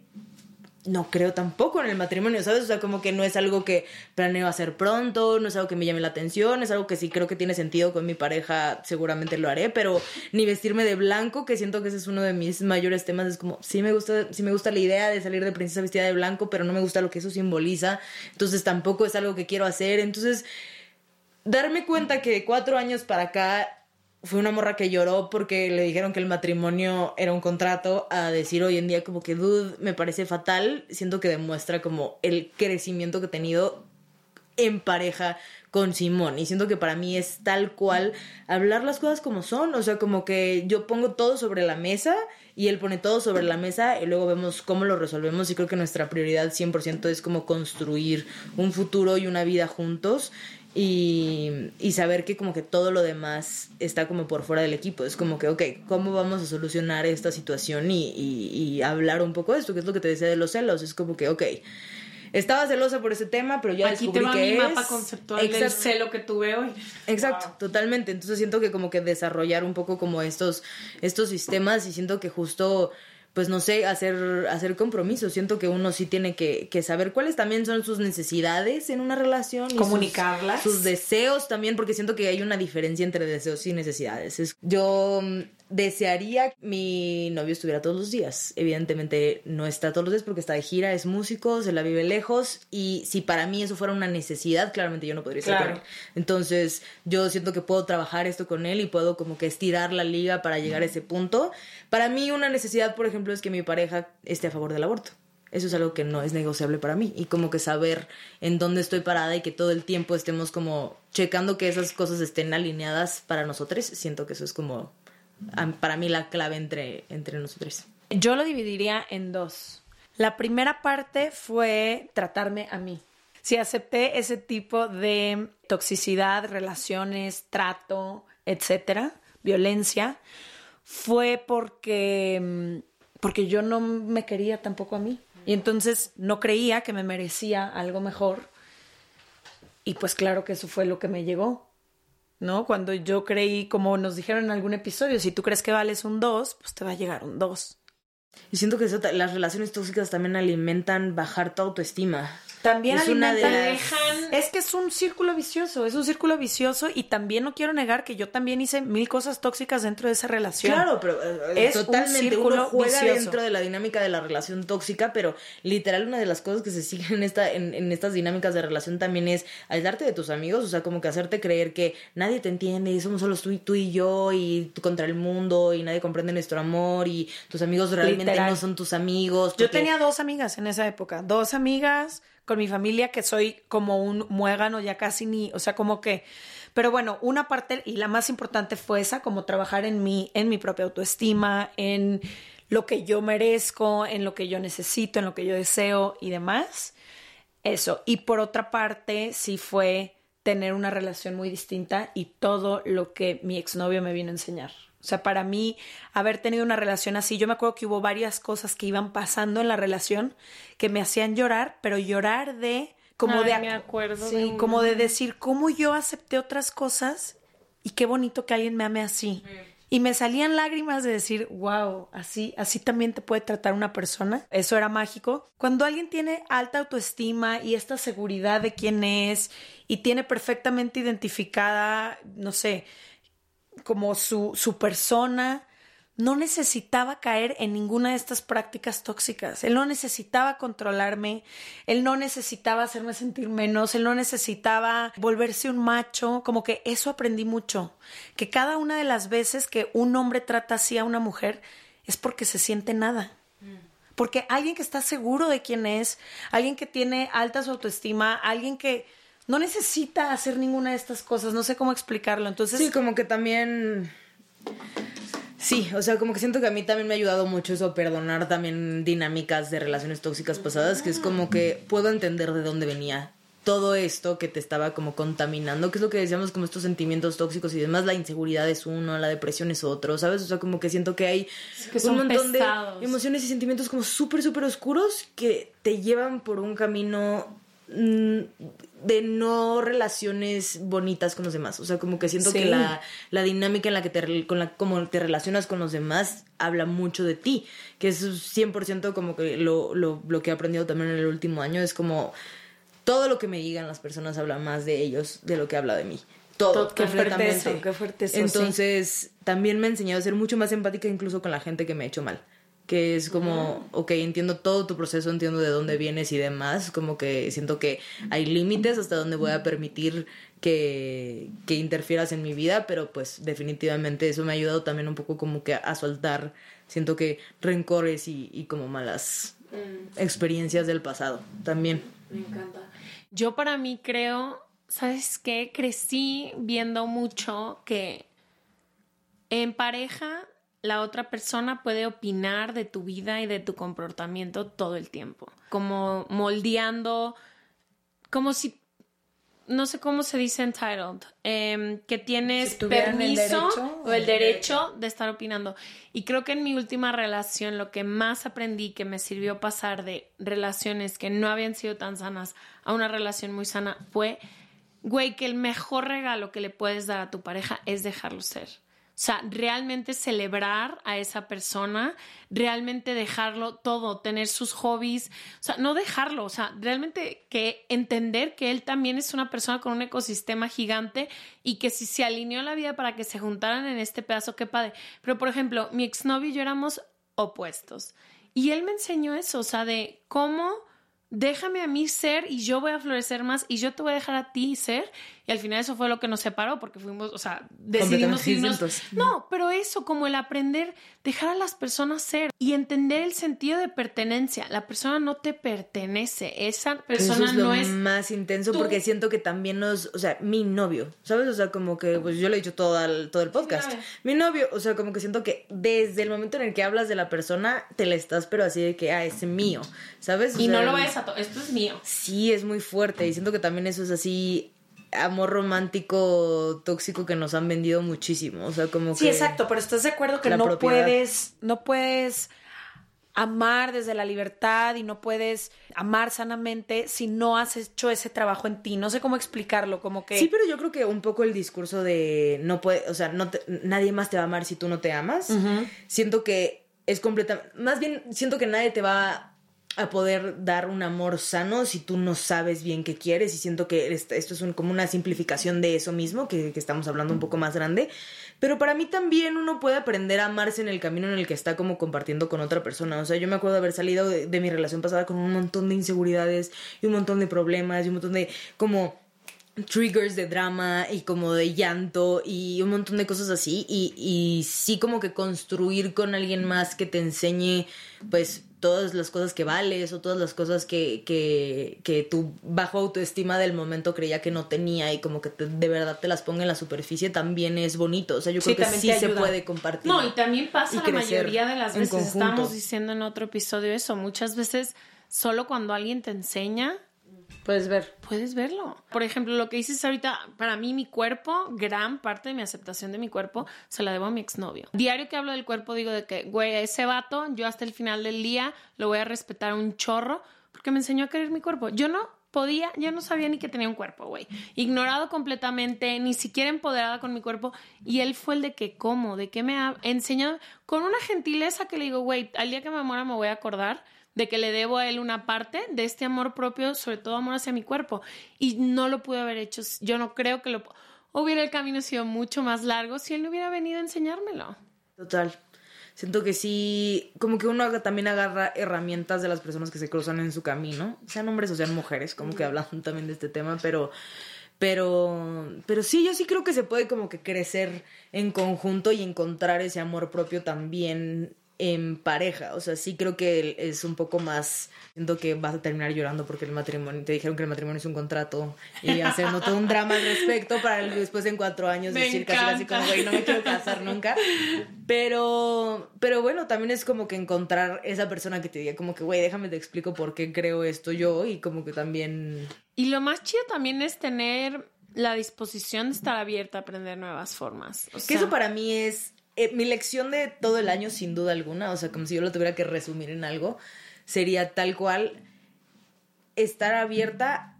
no creo tampoco en el matrimonio, ¿sabes? O sea, como que no es algo que planeo hacer pronto, no es algo que me llame la atención, es algo que sí creo que tiene sentido con mi pareja, seguramente lo haré, pero ni vestirme de blanco, que siento que ese es uno de mis mayores temas, es como, sí me gusta, sí me gusta la idea de salir de princesa vestida de blanco, pero no me gusta lo que eso simboliza, entonces tampoco es algo que quiero hacer, entonces darme cuenta que de cuatro años para acá fue una morra que lloró porque le dijeron que el matrimonio era un contrato a decir hoy en día como que dude me parece fatal siento que demuestra como el crecimiento que he tenido en pareja con Simón. Y siento que para mí es tal cual hablar las cosas como son. O sea, como que yo pongo todo sobre la mesa y él pone todo sobre la mesa y luego vemos cómo lo resolvemos. Y creo que nuestra prioridad 100% es como construir un futuro y una vida juntos. Y, y, saber que como que todo lo demás está como por fuera del equipo. Es como que, ok, ¿cómo vamos a solucionar esta situación y, y, y hablar un poco de esto? Que es lo que te decía de los celos. Es como que, ok, estaba celosa por ese tema, pero ya Aquí descubrí te va que mi es... mapa conceptual del celo que tuve hoy. Exacto, totalmente. Entonces siento que como que desarrollar un poco como estos, estos sistemas y siento que justo pues no sé, hacer, hacer compromisos. Siento que uno sí tiene que, que saber cuáles también son sus necesidades en una relación. y sus- Comunicarlas. Sus, deseos también, porque siento que hay una diferencia entre deseos y necesidades. Es- yo mm, desearía que mi novio estuviera todos los días. Evidentemente no está todos los días porque está de gira, es músico, se la vive lejos. Y si para mí eso fuera una necesidad, claramente yo no podría estar Claro. con él. Entonces, yo siento que puedo trabajar esto con él y puedo como que estirar la liga para llegar a ese punto. Para mí, una necesidad, por ejemplo, es que mi pareja esté a favor del aborto. Eso es algo que no es negociable para mí. Y como que saber en dónde estoy parada y que todo el tiempo estemos como checando que esas cosas estén alineadas para nosotros, siento que eso es como para mí la clave entre, entre nosotros. Yo lo dividiría en dos. La primera parte fue tratarme a mí. Si acepté ese tipo de toxicidad, relaciones, trato, etcétera, violencia, fue porque, mm, porque yo no me quería tampoco a mí. Y entonces no creía que me merecía algo mejor. Y pues claro que eso fue lo que me llegó. ¿No? Cuando yo creí, como nos dijeron en algún episodio, si tú crees que vales un 2, pues te va a llegar un 2. Y siento que eso las relaciones tóxicas también alimentan bajar tu autoestima. También Es una de las- Es que es un círculo vicioso, es un círculo vicioso y también no quiero negar que yo también hice mil cosas tóxicas dentro de esa relación. Claro, pero eh, Es un totalmente círculo uno juega vicioso. dentro de la dinámica de la relación tóxica, pero literal una de las cosas que se siguen en esta en, en estas dinámicas de relación también es aislarte de tus amigos, o sea, como que hacerte creer que nadie te entiende y somos solo tú y, tú y yo y tú contra el mundo y nadie comprende nuestro amor y tus amigos realmente Literal. no son tus amigos. Yo tenía dos amigas en esa época, dos amigas con mi familia que soy como un muégano ya casi ni, o sea, como que, pero bueno, una parte y la más importante fue esa, como trabajar en mí, en mi propia autoestima, en lo que yo merezco, en lo que yo necesito, en lo que yo deseo y demás. Eso. Y por otra parte, sí fue tener una relación muy distinta y todo lo que mi exnovio me vino a enseñar. O sea, para mí, haber tenido una relación así, yo me acuerdo que hubo varias cosas que iban pasando en la relación que me hacían llorar, pero llorar de como Ay, de me acuerdo sí, de como de decir cómo yo acepté otras cosas y qué bonito que alguien me ame así. Y me salían lágrimas de decir, wow, así, así también te puede tratar una persona. Eso era mágico. Cuando alguien tiene alta autoestima y esta seguridad de quién es y tiene perfectamente identificada, no sé, como su, su persona, no necesitaba caer en ninguna de estas prácticas tóxicas. Él no necesitaba controlarme, él no necesitaba hacerme sentir menos, él no necesitaba volverse un macho, como que eso aprendí mucho, que cada una de las veces que un hombre trata así a una mujer es porque se siente nada. Porque alguien que está seguro de quién es, alguien que tiene alta su autoestima, alguien que no necesita hacer ninguna de estas cosas, no sé cómo explicarlo. Entonces, Sí, como que también. Sí, o sea, como que siento que a mí también me ha ayudado mucho eso, perdonar también dinámicas de relaciones tóxicas pasadas, que es como que puedo entender de dónde venía todo esto que te estaba como contaminando, que es lo que decíamos como estos sentimientos tóxicos y demás, la inseguridad es uno, la depresión es otro, ¿sabes? O sea, como que siento que hay que un montón pesados. de emociones y sentimientos como súper, súper oscuros que te llevan por un camino de no relaciones bonitas con los demás. O sea, como que siento Sí. que la, la dinámica en la que te, con la, como te relacionas con los demás habla mucho de ti. Que es 100% como que lo, lo, lo que he aprendido también en el último año. Es como todo lo que me digan las personas habla más de ellos de lo que habla de mí. Todo, Todo, qué fuerte eso, qué fuerte eso, sí. Entonces, también me ha enseñado a ser mucho más empática incluso con la gente que me ha hecho mal. Que es como, ok, entiendo todo tu proceso, entiendo de dónde vienes y demás. Como que siento que hay límites hasta donde voy a permitir que, que interfieras en mi vida, pero pues definitivamente eso me ha ayudado también un poco como que a soltar, siento que rencores y, y como malas experiencias del pasado también. Me encanta. Yo para mí creo ¿sabes qué? Crecí viendo mucho que en pareja la otra persona puede opinar de tu vida y de tu comportamiento todo el tiempo, como moldeando, como si, no sé cómo se dice entitled, em, que tienes Si tuvieran el permiso o el derecho de estar opinando. Y creo que en mi última relación lo que más aprendí que me sirvió pasar de relaciones que no habían sido tan sanas a una relación muy sana fue, güey, que el mejor regalo que le puedes dar a tu pareja es dejarlo ser. O sea, realmente celebrar a esa persona, realmente dejarlo todo, tener sus hobbies, o sea, no dejarlo, o sea, realmente que entender que él también es una persona con un ecosistema gigante y que si se alineó la vida para que se juntaran en este pedazo, qué padre. Pero, por ejemplo, mi exnovio y yo éramos opuestos y él me enseñó eso, o sea, de cómo déjame a mí ser y yo voy a florecer más y yo te voy a dejar a ti ser. Y al final eso fue lo que nos separó porque fuimos, o sea, decidimos irnos. distintos. No, pero eso, como el aprender, dejar a las personas ser y entender el sentido de pertenencia. La persona no te pertenece, esa Eso persona es lo no es... más intenso tú. porque siento que también nos, o sea, mi novio, ¿sabes? O sea, como que, pues yo lo he dicho todo el, todo el podcast. claro. Mi novio, o sea, como que siento que desde el momento en el que hablas de la persona, te la estás, pero así de que, ah, es mío, ¿sabes? O Y no lo vayas a... to- Esto es mío. Sí, es muy fuerte y siento que también eso es así amor romántico tóxico que nos han vendido muchísimo, o sea, como Sí, que exacto, pero estás de acuerdo que no propiedad. puedes, no puedes amar desde la libertad y no puedes amar sanamente si no has hecho ese trabajo en ti. No sé cómo explicarlo, como que Sí, pero yo creo que un poco el discurso de no puede, o sea, no te- nadie más te va a amar si tú no te amas. Siento que es completamente, más bien siento que nadie te va a poder dar un amor sano si tú no sabes bien qué quieres. Y siento que est- esto es un- como una simplificación de eso mismo que, estamos hablando un poco más grande. Pero para mí también uno puede aprender a amarse en el camino en el que está como compartiendo con otra persona. O sea yo me acuerdo haber salido de, mi relación pasada con un montón de inseguridades y un montón de problemas y un montón de como triggers de drama y como de llanto y un montón de cosas así. Y sí como que construir con alguien más que te enseñe pues todas las cosas que vales o todas las cosas que, que, que tu bajo autoestima del momento creía que no tenía y como que te- de verdad te las ponga en la superficie también es bonito. O sea, yo Sí, creo que sí se puede compartir. No, y también pasa y la mayoría de las veces. Estábamos diciendo en otro episodio eso. Muchas veces, solo cuando alguien te enseña, puedes ver. puedes verlo. Por ejemplo, lo que dices ahorita, para mí mi cuerpo, gran parte de mi aceptación de mi cuerpo, se la debo a mi exnovio. Diario que hablo del cuerpo digo de que, güey, ese vato, yo hasta el final del día lo voy a respetar un chorro porque me enseñó a querer mi cuerpo. Yo no podía, yo no sabía ni que tenía un cuerpo, güey. Ignorado completamente, ni siquiera empoderada con mi cuerpo. Y él fue el de que, ¿cómo? ¿De qué me ha enseñado? Con una gentileza que le digo, güey, al día que me muera me voy a acordar de que le debo a él una parte de este amor propio, sobre todo amor hacia mi cuerpo. Y no lo pude haber hecho. Yo no creo que lo hubiera el camino sido mucho más largo si él no hubiera venido a enseñármelo. Total. Siento que sí, como que uno también agarra herramientas de las personas que se cruzan en su camino, sean hombres o sean mujeres, como que hablan también de este tema, pero, pero, pero sí, yo sí creo que se puede como que crecer en conjunto y encontrar ese amor propio también en pareja. O sea, sí creo que es un poco más, siento que vas a terminar llorando porque el matrimonio, te dijeron que el matrimonio es un contrato y haciendo todo un drama al respecto para después en cuatro años Me decir casi casi encanta. como, güey, no me quiero casar nunca. Pero, pero bueno, también es como que encontrar esa persona que te diga como que, güey, déjame te explico por qué creo esto yo y como que también... Y lo más chido también es tener la disposición de estar abierta a aprender nuevas formas. O que sea, eso para mí es eh, mi lección de todo el año sin duda alguna, o sea, como si yo lo tuviera que resumir en algo, sería tal cual estar abierta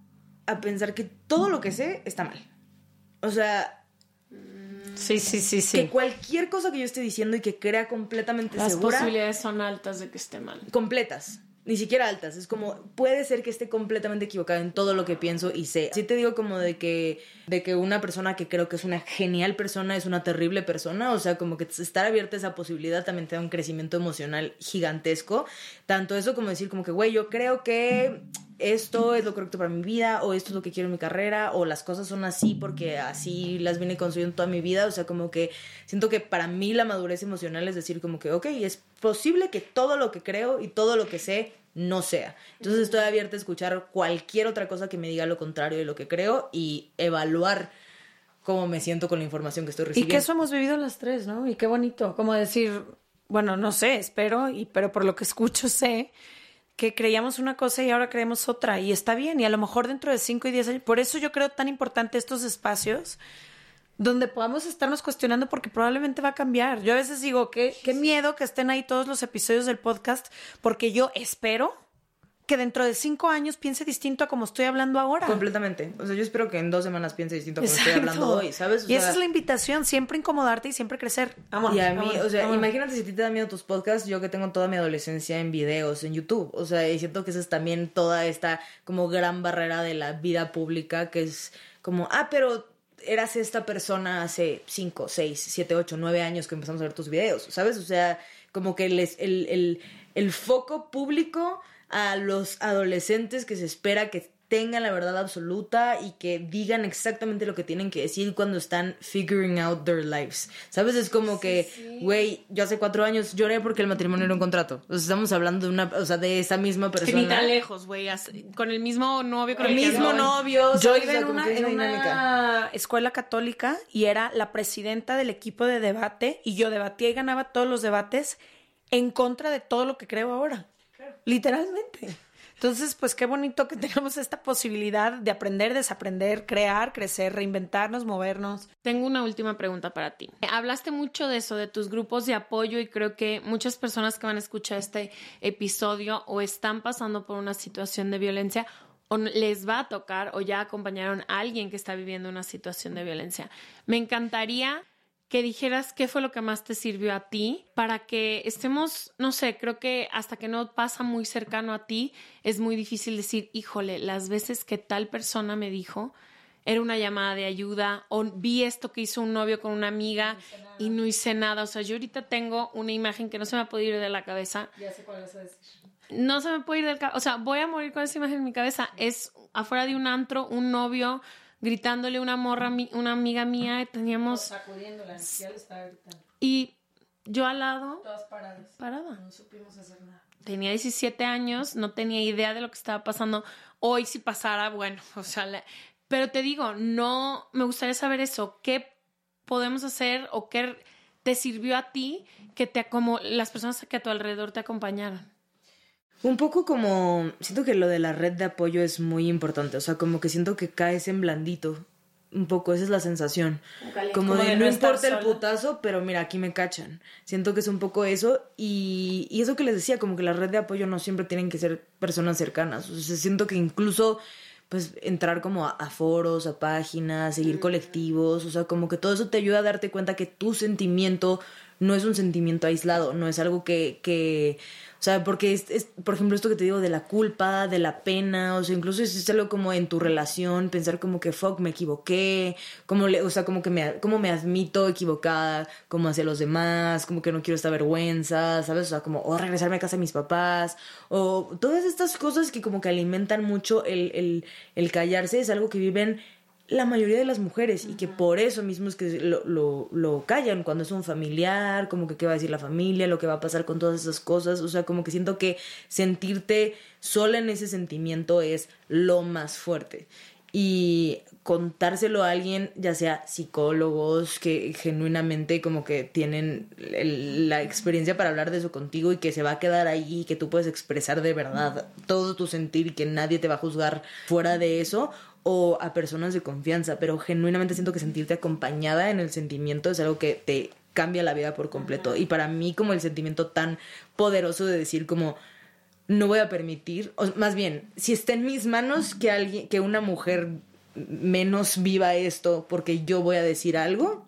a pensar que todo lo que sé está mal. O sea, Sí, sí, sí, que sí. cualquier cosa que yo esté diciendo y que crea completamente las segura... posibilidades son altas de que esté mal. completas, ni siquiera altas. Es como, puede ser que esté completamente equivocada en todo lo que pienso y sé. Sí te digo como de que, de que una persona que creo que es una genial persona es una terrible persona. O sea, como que estar abierta a esa posibilidad también te da un crecimiento emocional gigantesco. Tanto eso como decir como que, güey, yo creo que esto es lo correcto para mi vida o esto es lo que quiero en mi carrera o las cosas son así porque así las vine construyendo toda mi vida. O sea, como que siento que para mí la madurez emocional es decir como que, ok, es posible que todo lo que creo y todo lo que sé no sea. Entonces estoy abierta a escuchar cualquier otra cosa que me diga lo contrario de lo que creo y evaluar cómo me siento con la información que estoy Y recibiendo. que eso hemos vivido las tres, ¿no? Y qué bonito, como decir, bueno, no sé, espero, y, pero por lo que escucho sé que creíamos una cosa y ahora creemos otra, y está bien, y a lo mejor dentro de 5 y 10 años, por eso yo creo tan importante estos espacios donde podamos estarnos cuestionando porque probablemente va a cambiar. Yo a veces digo, qué, qué miedo que estén ahí todos los episodios del podcast, porque yo espero que dentro de cinco años piense distinto a como estoy hablando ahora. Completamente. O sea, yo espero que en dos semanas piense distinto a como estoy hablando hoy, ¿sabes? O y esa es la invitación, siempre incomodarte y siempre crecer. Vámonos, Y a mí, vámonos, o sea, vámonos. imagínate si a ti te da miedo tus podcasts, yo que tengo toda mi adolescencia en videos, en YouTube. O sea, y siento que esa es también toda esta como gran barrera de la vida pública, que es como, ah, pero eras esta persona hace 5, 6, 7, 8, 9 años que empezamos a ver tus videos, ¿sabes? O sea, como que les, el, el, el foco público a los adolescentes que se espera que tengan la verdad absoluta y que digan exactamente lo que tienen que decir cuando están figuring out their lives. ¿Sabes? Es como que, güey, yo hace cuatro años lloré porque el matrimonio era un contrato. O sea, estamos hablando de una, o sea, de esa misma Que persona. ni tan lejos, güey. Con el mismo novio, con El el, que mismo novio. Yo iba en que una escuela católica y era la presidenta del equipo de debate y yo debatía y ganaba todos los debates en contra de todo lo que creo ahora. Literalmente. Entonces, pues qué bonito que tengamos esta posibilidad de aprender, desaprender, crear, crecer, reinventarnos, movernos. Tengo una última pregunta para ti. Hablaste mucho de eso, de tus grupos de apoyo y creo que muchas personas que van a escuchar este episodio o están pasando por una situación de violencia o les va a tocar o ya acompañaron a alguien que está viviendo una situación de violencia. Me encantaría que dijeras qué fue lo que más te sirvió a ti para que estemos, no sé, creo que hasta que no pasa muy cercano a ti es muy difícil decir, híjole, las veces que tal persona me dijo, era una llamada de ayuda o vi esto que hizo un novio con una amiga y no hice nada. O sea, yo ahorita tengo una imagen que no se me puede ir de la cabeza. Ya sé cuál decir. No se me puede ir del cabeza. O sea, voy a morir con esa imagen en mi cabeza. Es afuera de un antro, un novio gritándole una morra, mi- una amiga mía. y Teníamos. Sacudiéndola, ya le estaba gritando. Y yo al lado, Todas paradas. parada. No supimos hacer nada. Tenía 17 años, no tenía idea de lo que estaba pasando. Hoy si pasara, bueno, o sea, la- pero te digo, no, me gustaría saber eso, ¿qué podemos hacer o qué te sirvió a ti que te como las personas que a tu alrededor te acompañaron? Un poco como, siento que lo de la red de apoyo es muy importante, o sea, como que siento que caes en blandito. Un poco, esa es la sensación. Como, de, no importa el putazo, pero mira, aquí me cachan. Siento que es un poco eso. Y, y eso que les decía, como que la red de apoyo no siempre tienen que ser personas cercanas. O sea, siento que incluso, pues, entrar como a, a foros, a páginas, seguir colectivos, o sea, como que todo eso te ayuda a darte cuenta que tu sentimiento no es un sentimiento aislado, no es algo que, que o sea, porque es, por ejemplo, esto que te digo de la culpa, de la pena, o sea, incluso es, es algo como en tu relación, pensar como que, fuck, me equivoqué, como le, o sea, como que me, como me admito equivocada, como hacia los demás, como que no quiero esta vergüenza, ¿sabes? O sea, como, o regresarme a casa de mis papás, o todas estas cosas que como que alimentan mucho el, el, el callarse, es algo que viven la mayoría de las mujeres y que por eso mismo es que lo, lo, lo callan cuando es un familiar, como que qué va a decir la familia, lo que va a pasar con todas esas cosas, o sea, como que siento que sentirte sola en ese sentimiento es lo más fuerte. Y contárselo a alguien, ya sea psicólogos que genuinamente como que tienen el- la experiencia para hablar de eso contigo y que se va a quedar ahí y que tú puedes expresar de verdad todo tu sentir y que nadie te va a juzgar fuera de eso o a personas de confianza, pero genuinamente siento que sentirte acompañada en el sentimiento es algo que te cambia la vida por completo y para mí como el sentimiento tan poderoso de decir como no voy a permitir, o más bien, si está en mis manos que alguien, que una mujer menos viva esto porque yo voy a decir algo,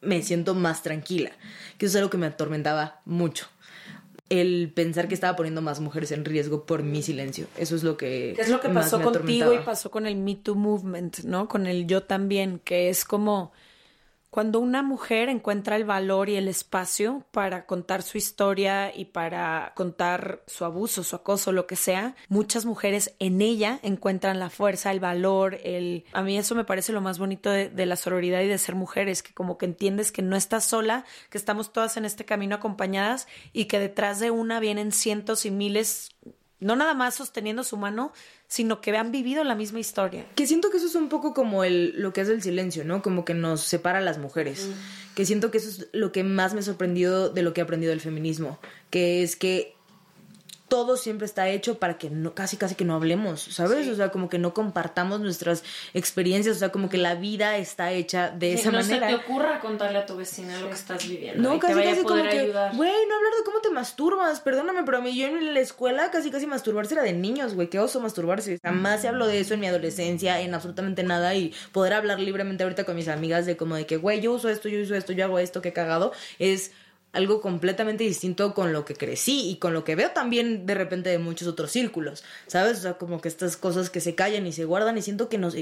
me siento más tranquila. Que eso es algo que me atormentaba mucho. El pensar que estaba poniendo más mujeres en riesgo por mi silencio. Eso es lo que. ¿Qué es lo que pasó contigo y pasó con el Me Too Movement, ¿no? Con el yo también, que es como cuando una mujer encuentra el valor y el espacio para contar su historia y para contar su abuso, su acoso, lo que sea, muchas mujeres en ella encuentran la fuerza, el valor, el... A mí eso me parece lo más bonito de, de la sororidad y de ser mujeres, que como que entiendes que no estás sola, que estamos todas en este camino acompañadas y que detrás de una vienen cientos y miles no nada más sosteniendo su mano, sino que han vivido la misma historia. Que siento que eso es un poco como el, lo que es el silencio, ¿no? Como que nos separa a las mujeres. Mm. Que siento que eso es lo que más me ha sorprendido de lo que he aprendido del feminismo. Que es que todo siempre está hecho para que no, casi casi que no hablemos, ¿sabes? O sea, como que no compartamos nuestras experiencias, o sea, como que la vida está hecha de Sí, esa no manera. se te ocurra contarle a tu vecina lo que estás viviendo. No, casi casi como que, güey, no hablar de cómo te masturbas, perdóname, pero a mí yo en la escuela casi casi masturbarse era de niños, güey, qué oso masturbarse. Jamás se habló de eso en mi adolescencia, en absolutamente nada y poder hablar libremente ahorita con mis amigas de como de que, güey, yo uso esto, yo uso esto, yo hago esto, qué cagado, es algo completamente distinto con lo que crecí y con lo que veo también de repente de muchos otros círculos, ¿sabes? O sea, como que estas cosas que se callan y se guardan y siento que nos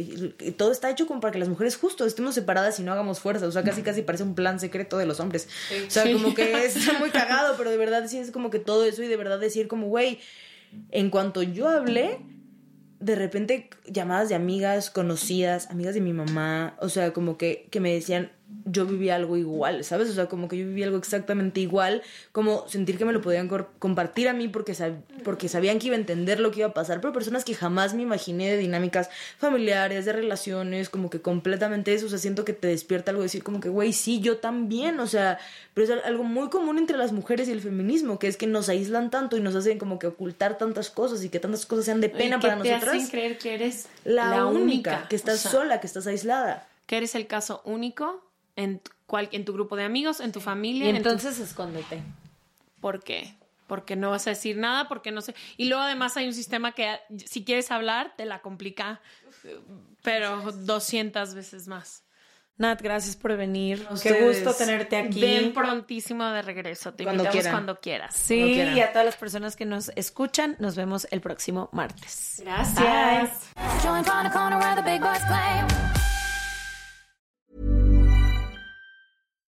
todo está hecho como para que las mujeres justo estemos separadas y no hagamos fuerza, o sea, casi casi parece un plan secreto de los hombres. O sea, como que es muy cagado, pero de verdad sí es como que todo eso y de verdad decir como, güey, en cuanto yo hablé, de repente llamadas de amigas conocidas, amigas de mi mamá, o sea, como que, que me decían, yo viví algo igual, ¿sabes? O sea, como que yo viví algo exactamente igual, como sentir que me lo podían compartir a mí porque, sab- porque sabían que iba a entender lo que iba a pasar, pero personas que jamás me imaginé de dinámicas familiares, de relaciones, como que completamente eso, o sea, siento que te despierta algo de decir como que, güey, sí, yo también, o sea, pero es algo muy común entre las mujeres y el feminismo, que es que nos aíslan tanto y nos hacen como que ocultar tantas cosas y que tantas cosas sean de pena para te nosotras. hacen creer que eres La, única, que estás o sea, sola, que estás aislada. Que eres el caso único en tu, cual- en tu grupo de amigos, en tu familia. Y en tu- entonces escóndete. ¿Por qué? Porque no vas a decir nada, porque no sé. Y luego además hay un sistema que si quieres hablar, te la complica, pero 200 veces más. Nat, gracias por venir. Qué gusto tenerte aquí. Ven prontísimo de regreso. Te Cuando invitamos quieran. cuando quieras. Sí, Cuando quieran. y a todas las personas que nos escuchan, nos vemos el próximo martes. Gracias. Join